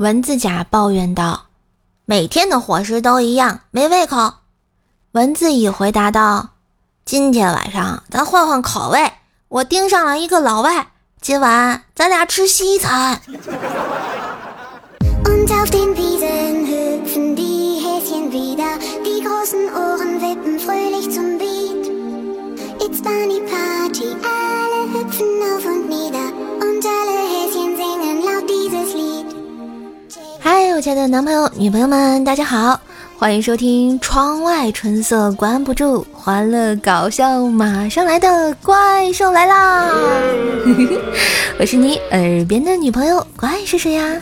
蚊子甲抱怨道：“每天的伙食都一样，没胃口。”蚊子乙回答道：“今天晚上咱换换口味，我盯上了一个老外，今晚咱俩吃西餐。”嗨，我亲爱的男朋友、女朋友们，大家好，欢迎收听《窗外春色关不住，欢乐搞笑马上来的怪兽来啦》。我是你耳边的女朋友，怪是谁呀？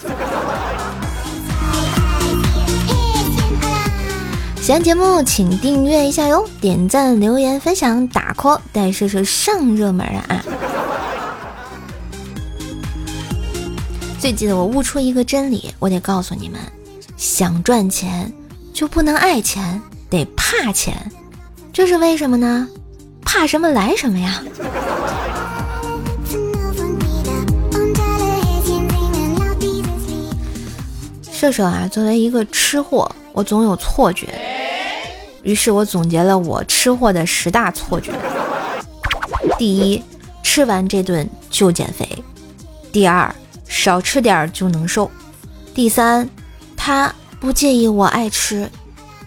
喜欢节目请订阅一下哟，点赞、留言、分享、打 call，带射手上热门啊！最近我悟出一个真理，我得告诉你们：想赚钱就不能爱钱，得怕钱。这是为什么呢？怕什么来什么呀！射手啊，作为一个吃货，我总有错觉。于是我总结了我吃货的十大错觉：第一，吃完这顿就减肥；第二，少吃点就能瘦；第三，他不介意我爱吃；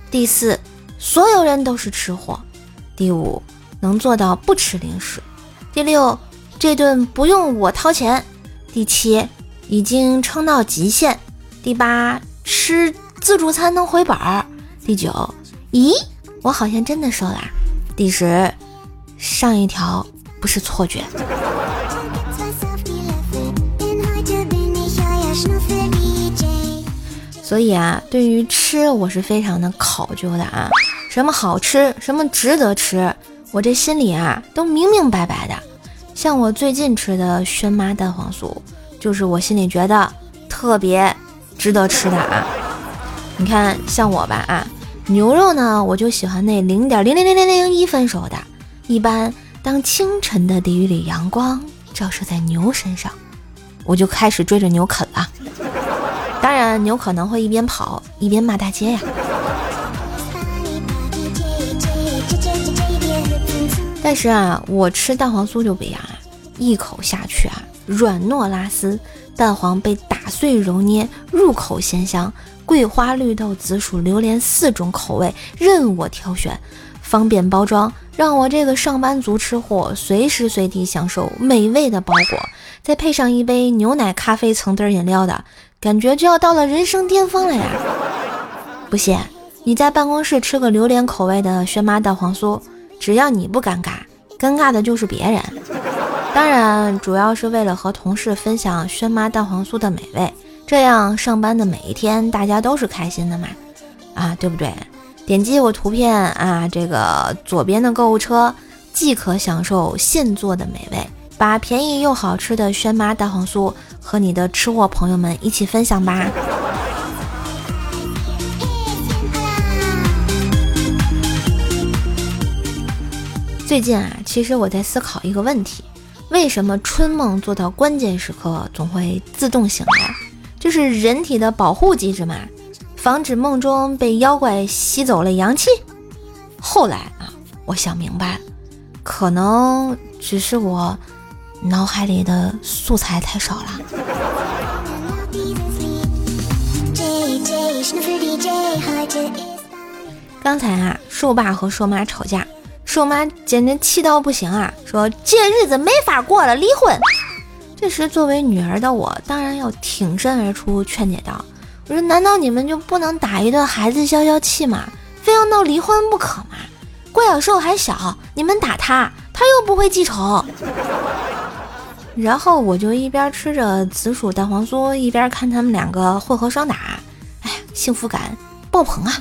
第四，所有人都是吃货；第五，能做到不吃零食；第六，这顿不用我掏钱；第七，已经撑到极限；第八，吃自助餐能回本儿；第九，咦，我好像真的瘦啦！第十，上一条不是错觉。所以啊，对于吃，我是非常的考究的啊。什么好吃，什么值得吃，我这心里啊都明明白白的。像我最近吃的轩妈蛋黄酥，就是我心里觉得特别值得吃的啊。你看，像我吧啊，牛肉呢，我就喜欢那零点零零零零零一分熟的。一般当清晨的第一缕阳光照射在牛身上，我就开始追着牛啃了。当然，牛可能会一边跑一边骂大街呀。但是啊，我吃蛋黄酥就不一样啊，一口下去啊，软糯拉丝，蛋黄被打碎揉捏，入口鲜香，桂花、绿豆、紫薯、榴莲四种口味任我挑选，方便包装，让我这个上班族吃货随时随地享受美味的包裹，再配上一杯牛奶咖啡橙汁饮料的。感觉就要到了人生巅峰了呀！不信，你在办公室吃个榴莲口味的轩妈蛋黄酥，只要你不尴尬，尴尬的就是别人。当然，主要是为了和同事分享轩妈蛋黄酥的美味，这样上班的每一天大家都是开心的嘛？啊，对不对？点击我图片啊，这个左边的购物车，即可享受现做的美味。把便宜又好吃的轩妈蛋黄酥和你的吃货朋友们一起分享吧。最近啊，其实我在思考一个问题：为什么春梦做到关键时刻总会自动醒来？就是人体的保护机制嘛，防止梦中被妖怪吸走了阳气。后来啊，我想明白了，可能只是我。脑海里的素材太少了。刚才啊，瘦爸和瘦妈吵架，瘦妈简直气到不行啊，说这日子没法过了，离婚。这时，作为女儿的我，当然要挺身而出劝解道：“我说，难道你们就不能打一顿孩子消消气吗？非要闹离婚不可吗？郭小瘦还小，你们打他，他又不会记仇。”然后我就一边吃着紫薯蛋黄酥，一边看他们两个混合双打，哎呀，幸福感爆棚啊！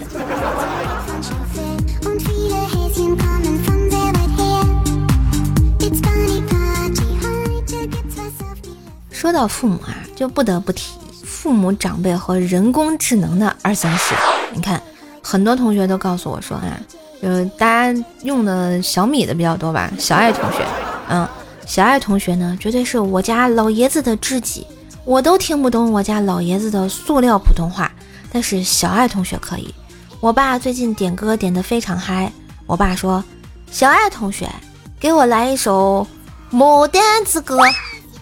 说到父母啊，就不得不提父母长辈和人工智能的二三事。你看，很多同学都告诉我说啊，就是大家用的小米的比较多吧，小爱同学，嗯。小爱同学呢，绝对是我家老爷子的知己。我都听不懂我家老爷子的塑料普通话，但是小爱同学可以。我爸最近点歌点得非常嗨，我爸说：“小爱同学，给我来一首《牡丹之歌》。”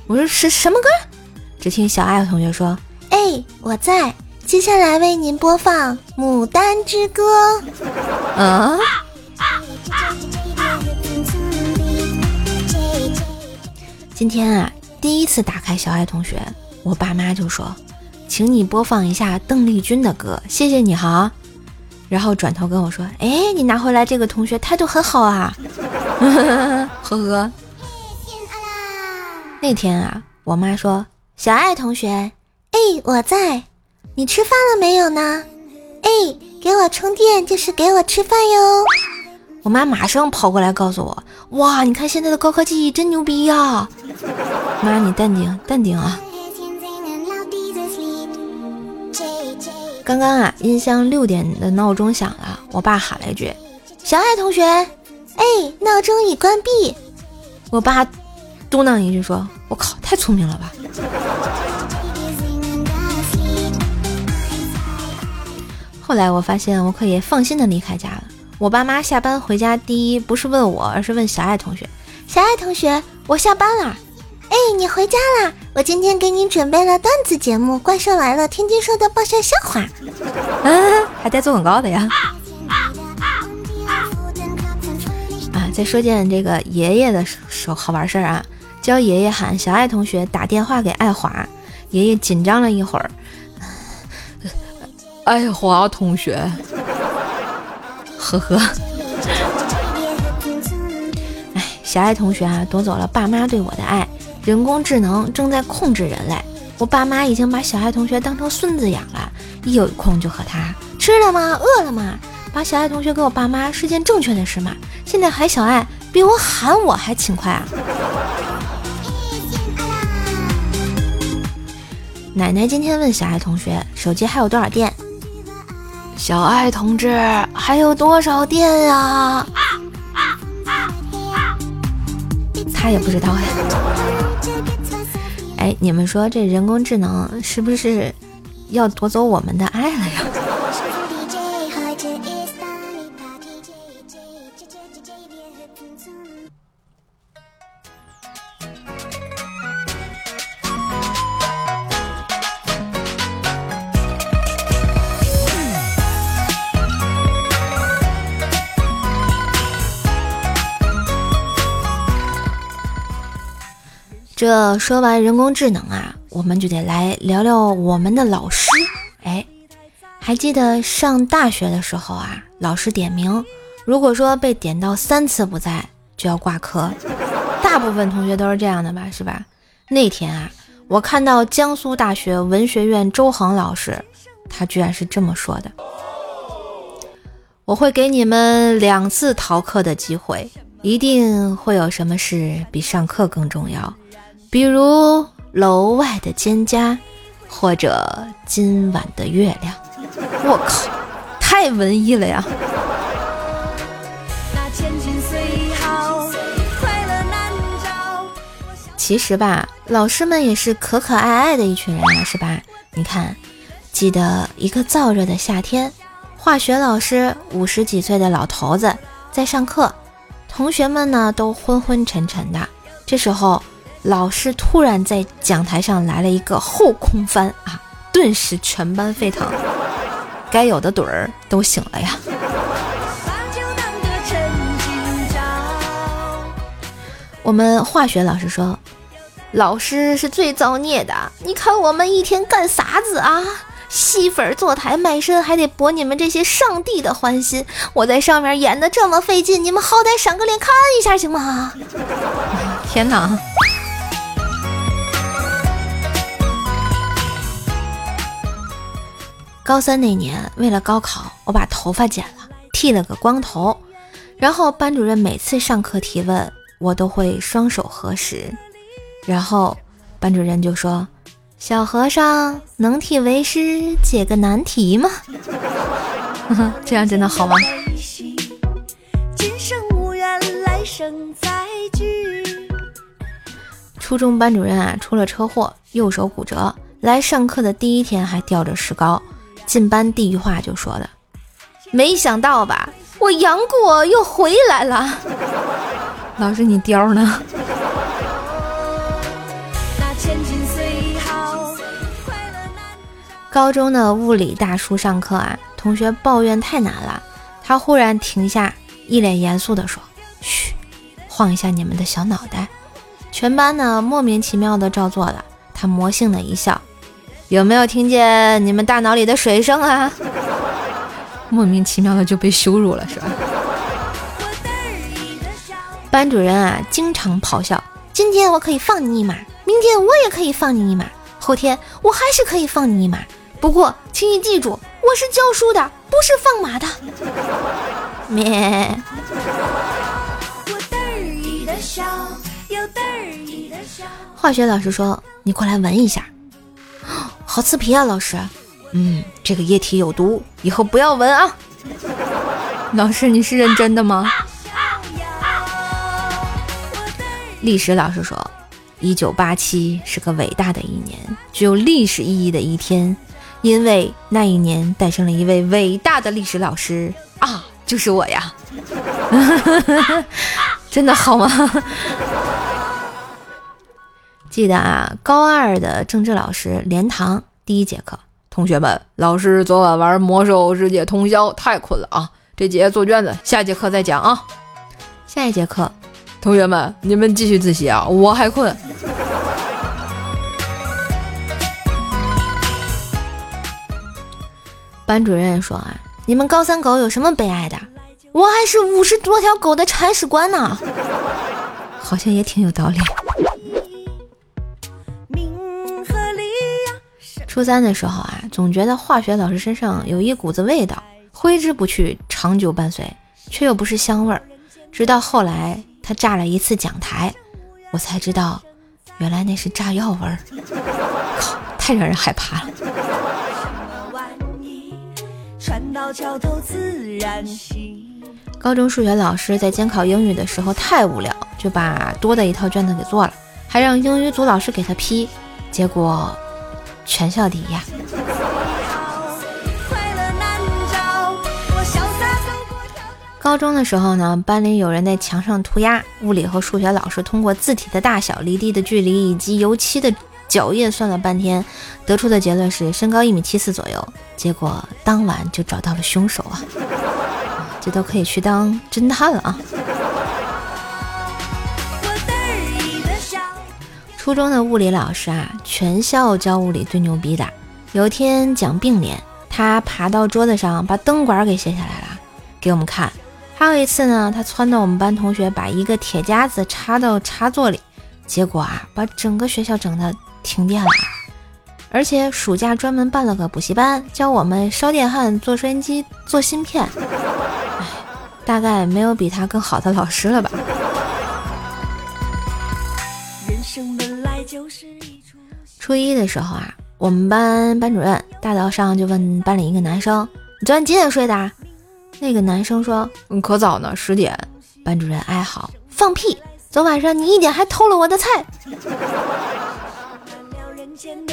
我说：“是什么歌？”只听小爱同学说：“哎，我在，接下来为您播放《牡丹之歌》。”嗯。今天啊，第一次打开小爱同学，我爸妈就说：“请你播放一下邓丽君的歌，谢谢你哈。”然后转头跟我说：“哎，你拿回来这个同学态度很好啊。”呵呵。那天啊，我妈说：“小爱同学，哎，我在，你吃饭了没有呢？哎，给我充电就是给我吃饭哟。”我妈马上跑过来告诉我：“哇，你看现在的高科技真牛逼呀！”妈，你淡定，淡定啊！刚刚啊，音箱六点的闹钟响了，我爸喊了一句：“小爱同学，哎，闹钟已关闭。”我爸嘟囔一句说：“我靠，太聪明了吧！”后来我发现我可以放心的离开家了。我爸妈下班回家，第一不是问我，而是问小爱同学。小爱同学，我下班了。哎，你回家啦？我今天给你准备了段子节目《怪兽来了》，天天说的爆笑笑话。嗯，还带做广告的呀。啊，再说件这个爷爷的手好玩事儿啊，教爷爷喊小爱同学打电话给爱华，爷爷紧张了一会儿。爱华同学。呵呵，哎，小爱同学啊，夺走了爸妈对我的爱。人工智能正在控制人类，我爸妈已经把小爱同学当成孙子养了，一有空就和他吃了吗？饿了吗？把小爱同学给我爸妈是件正确的事吗？现在喊小爱比我喊我还勤快啊！奶奶今天问小爱同学手机还有多少电？小爱同志，还有多少电呀？他也不知道呀。哎，你们说这人工智能是不是要夺走我们的爱了呀？这说完人工智能啊，我们就得来聊聊我们的老师。哎，还记得上大学的时候啊，老师点名，如果说被点到三次不在，就要挂科。大部分同学都是这样的吧，是吧？那天啊，我看到江苏大学文学院周恒老师，他居然是这么说的：“我会给你们两次逃课的机会，一定会有什么事比上课更重要。”比如楼外的蒹葭，或者今晚的月亮。我靠，太文艺了呀！其实吧，老师们也是可可爱爱的一群人啊，是吧？你看，记得一个燥热的夏天，化学老师五十几岁的老头子在上课，同学们呢都昏昏沉沉的。这时候。老师突然在讲台上来了一个后空翻啊，顿时全班沸腾，该有的盹儿都醒了呀。我们化学老师说，老师是最造孽的，你看我们一天干啥子啊？吸粉坐台卖身，还得博你们这些上帝的欢心。我在上面演的这么费劲，你们好歹赏个脸看一下行吗？天哪！高三那年，为了高考，我把头发剪了，剃了个光头。然后班主任每次上课提问，我都会双手合十。然后班主任就说：“小和尚能替为师解个难题吗？” 这样真的好吗？初中班主任啊出了车祸，右手骨折。来上课的第一天还吊着石膏，进班第一话就说的：“没想到吧，我杨过又回来了。”老师，你雕呢？高中的物理大叔上课啊，同学抱怨太难了，他忽然停下，一脸严肃地说：“嘘，晃一下你们的小脑袋。”全班呢莫名其妙的照做了，他魔性的一笑。有没有听见你们大脑里的水声啊？莫名其妙的就被羞辱了是吧？班主任啊，经常咆哮：今天我可以放你一马，明天我也可以放你一马，后天我还是可以放你一马。不过，请你记住，我是教书的，不是放马的。咩。化学老师说：“你过来闻一下。”好刺鼻啊，老师。嗯，这个液体有毒，以后不要闻啊。老师，你是认真的吗？历史老师说，一九八七是个伟大的一年，具有历史意义的一天，因为那一年诞生了一位伟大的历史老师啊，就是我呀。真的好吗？记得啊，高二的政治老师连堂第一节课，同学们，老师昨晚玩魔兽世界通宵，太困了啊！这节做卷子，下节课再讲啊。下一节课，同学们，你们继续自习啊，我还困。班主任说啊，你们高三狗有什么悲哀的？我还是五十多条狗的铲屎官呢，好像也挺有道理。初三的时候啊，总觉得化学老师身上有一股子味道，挥之不去，长久伴随，却又不是香味儿。直到后来他炸了一次讲台，我才知道，原来那是炸药味儿。靠，太让人害怕了。高中数学老师在监考英语的时候太无聊，就把多的一套卷子给做了，还让英语组老师给他批，结果。全校第一呀！高中的时候呢，班里有人在墙上涂鸦，物理和数学老师通过字体的大小、离地的距离以及油漆的脚印算了半天，得出的结论是身高一米七四左右。结果当晚就找到了凶手啊！这都可以去当侦探了啊！初中的物理老师啊，全校教物理最牛逼的。有一天讲并联，他爬到桌子上把灯管给卸下来了，给我们看。还有一次呢，他撺掇我们班同学把一个铁夹子插到插座里，结果啊，把整个学校整的停电了。而且暑假专门办了个补习班，教我们烧电焊、做收音机、做芯片。唉，大概没有比他更好的老师了吧。初一的时候啊，我们班班主任大早上就问班里一个男生：“你昨晚几点睡的？”那个男生说：“嗯，可早呢，十点。”班主任哀嚎：“放屁！昨晚上你一点还偷了我的菜。”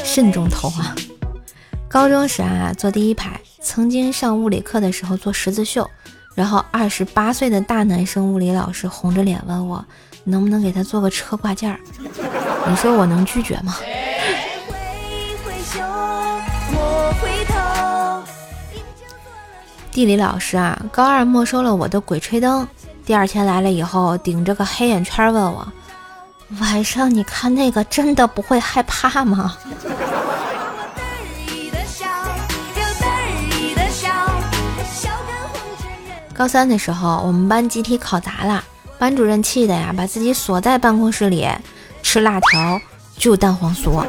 慎重偷啊！高中时啊，坐第一排，曾经上物理课的时候做十字绣，然后二十八岁的大男生物理老师红着脸问我。能不能给他做个车挂件儿？你说我能拒绝吗？地理老师啊，高二没收了我的鬼吹灯，第二天来了以后，顶着个黑眼圈问我：晚上你看那个真的不会害怕吗？高三的时候，我们班集体考砸了。班主任气的呀，把自己锁在办公室里，吃辣条，就蛋黄酥。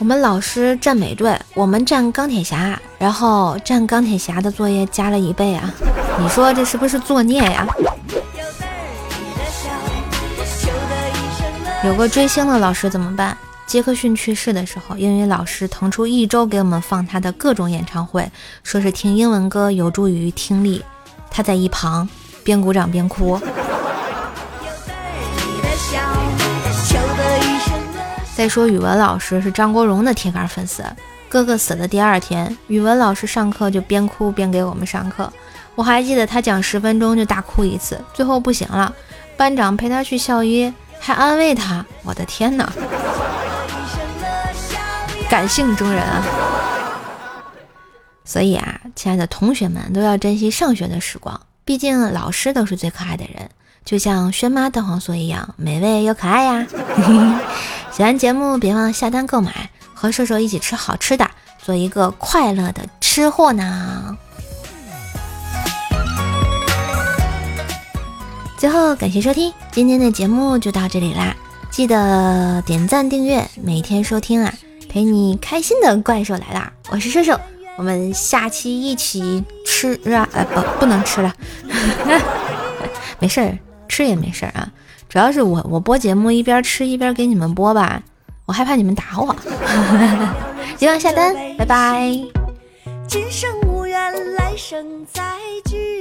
我们老师站美队，我们站钢铁侠，然后站钢铁侠的作业加了一倍啊！你说这是不是作孽呀？有个追星的老师怎么办？杰克逊去世的时候，英语老师腾出一周给我们放他的各种演唱会，说是听英文歌有助于听力。他在一旁边鼓掌边哭。再说语文老师是张国荣的铁杆粉丝，哥哥死的第二天，语文老师上课就边哭边给我们上课。我还记得他讲十分钟就大哭一次，最后不行了，班长陪他去校医，还安慰他。我的天哪，感性中人啊！所以啊，亲爱的同学们都要珍惜上学的时光，毕竟老师都是最可爱的人，就像轩妈蛋黄酥一样美味又可爱呀。喜欢节目，别忘下单购买，和瘦瘦一起吃好吃的，做一个快乐的吃货呢。最后，感谢收听今天的节目，就到这里啦！记得点赞订阅，每天收听啊，陪你开心的怪兽来啦！我是瘦瘦，我们下期一起吃啊！呃，不，不能吃了，没事儿，吃也没事儿啊。主要是我我播节目一边吃一边给你们播吧，我害怕你们打我。希望下单，拜拜。今生无缘，来生再聚。